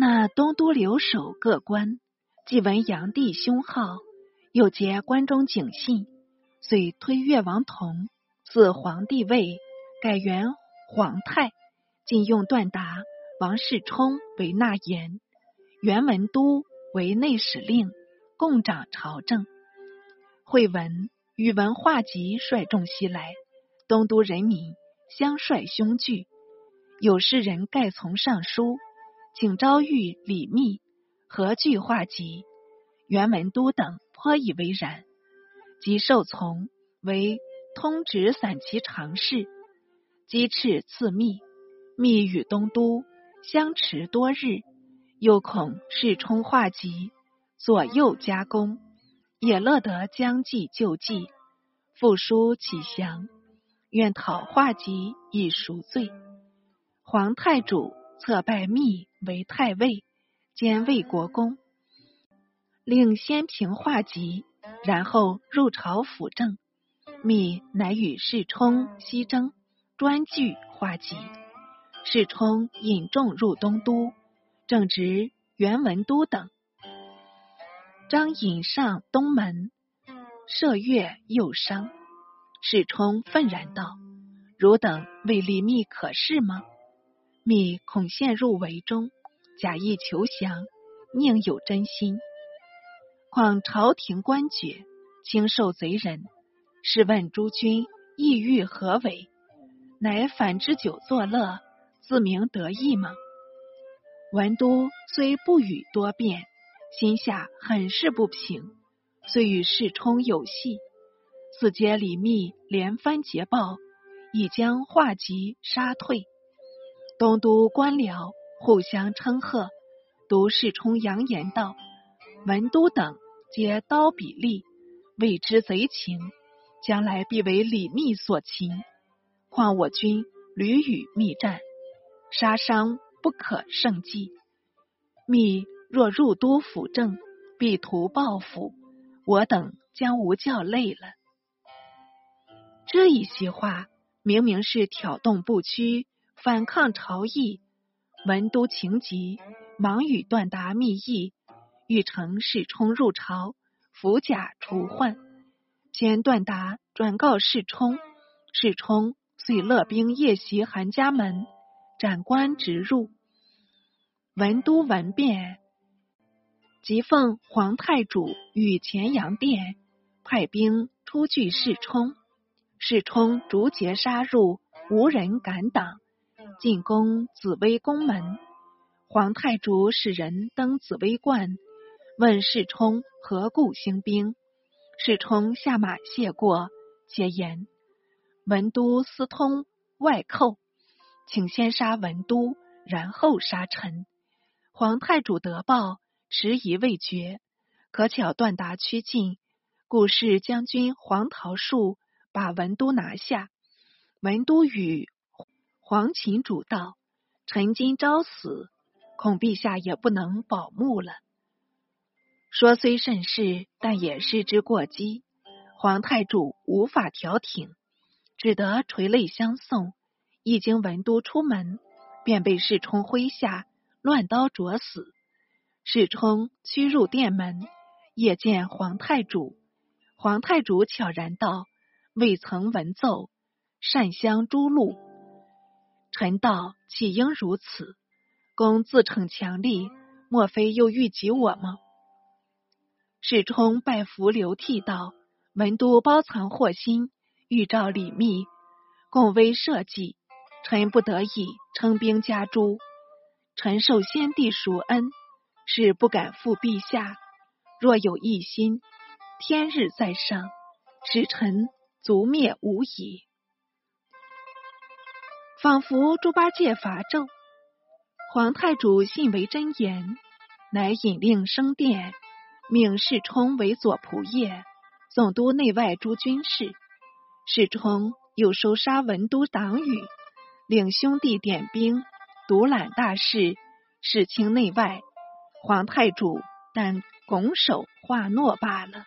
那东都留守各官，既闻炀帝凶号，又结关中警信，遂推越王同自皇帝位，改元皇太，禁用段达、王世充为纳言，元文都为内史令，共掌朝政。惠文宇文化及率众西来，东都人民相率凶惧，有诗人盖从上书。请昭谕李密何惧化及元文都等颇以为然，即受从为通直散骑常侍，鸡翅赐密，密与东都相持多日，又恐世冲化及左右加工，也乐得将计就计，复书启降，愿讨化及以赎罪。皇太主。册拜密为太尉，兼魏国公，令先平化及，然后入朝辅政。密乃与世充西征，专据化及。世充引众入东都，正值元文都等。张引上东门，射月又伤。世充愤然道：“汝等为李密可事吗？”密恐陷入围中，假意求降，宁有真心？况朝廷官爵轻受贼人，试问诸君意欲何为？乃反之酒作乐，自鸣得意吗？文都虽不语多辩，心下很是不平，遂与世充有隙，四接李密连番捷报，已将化及杀退。东都官僚互相称贺，独世充扬言道：“文都等皆刀笔利，未知贼情，将来必为李密所擒。况我军屡与密战，杀伤不可胜计。密若入都辅政，必图报复，我等将无教累了。”这一席话，明明是挑动不屈。反抗朝议，文都情急，忙与段达密议，欲乘世冲入朝，伏甲除患。兼段达转告世冲，世冲遂勒兵夜袭韩家门，斩官直入。文都闻变，即奉皇太主与乾阳殿，派兵出拒世冲。世冲逐节杀入，无人敢挡。进攻紫薇宫门，皇太主使人登紫薇观，问世充何故兴兵。世充下马谢过，且言文都私通外寇，请先杀文都，然后杀臣。皇太主得报，迟疑未决，可巧段达趋近，故是将军黄桃树把文都拿下。文都与。黄秦主道：“臣今朝死，恐陛下也不能保目了。”说虽甚是，但也失之过激。皇太主无法调停，只得垂泪相送。一经文都出门，便被世充麾下乱刀灼死。世充驱入殿门，夜见皇太主。皇太主悄然道：“未曾闻奏，善香诸路。”臣道岂应如此？公自逞强力，莫非又欲及我吗？世充拜伏流涕道：“文都包藏祸心，欲召李密，共威社稷，臣不得已称兵加诛。臣受先帝赎恩，是不敢负陛下。若有一心，天日在上，使臣族灭无疑。”仿佛猪八戒伐纣，皇太主信为真言，乃引令升殿，命世充为左仆射，总督内外诸军事。世充又收杀文都党羽，领兄弟点兵，独揽大事，事清内外。皇太主但拱手画诺罢了。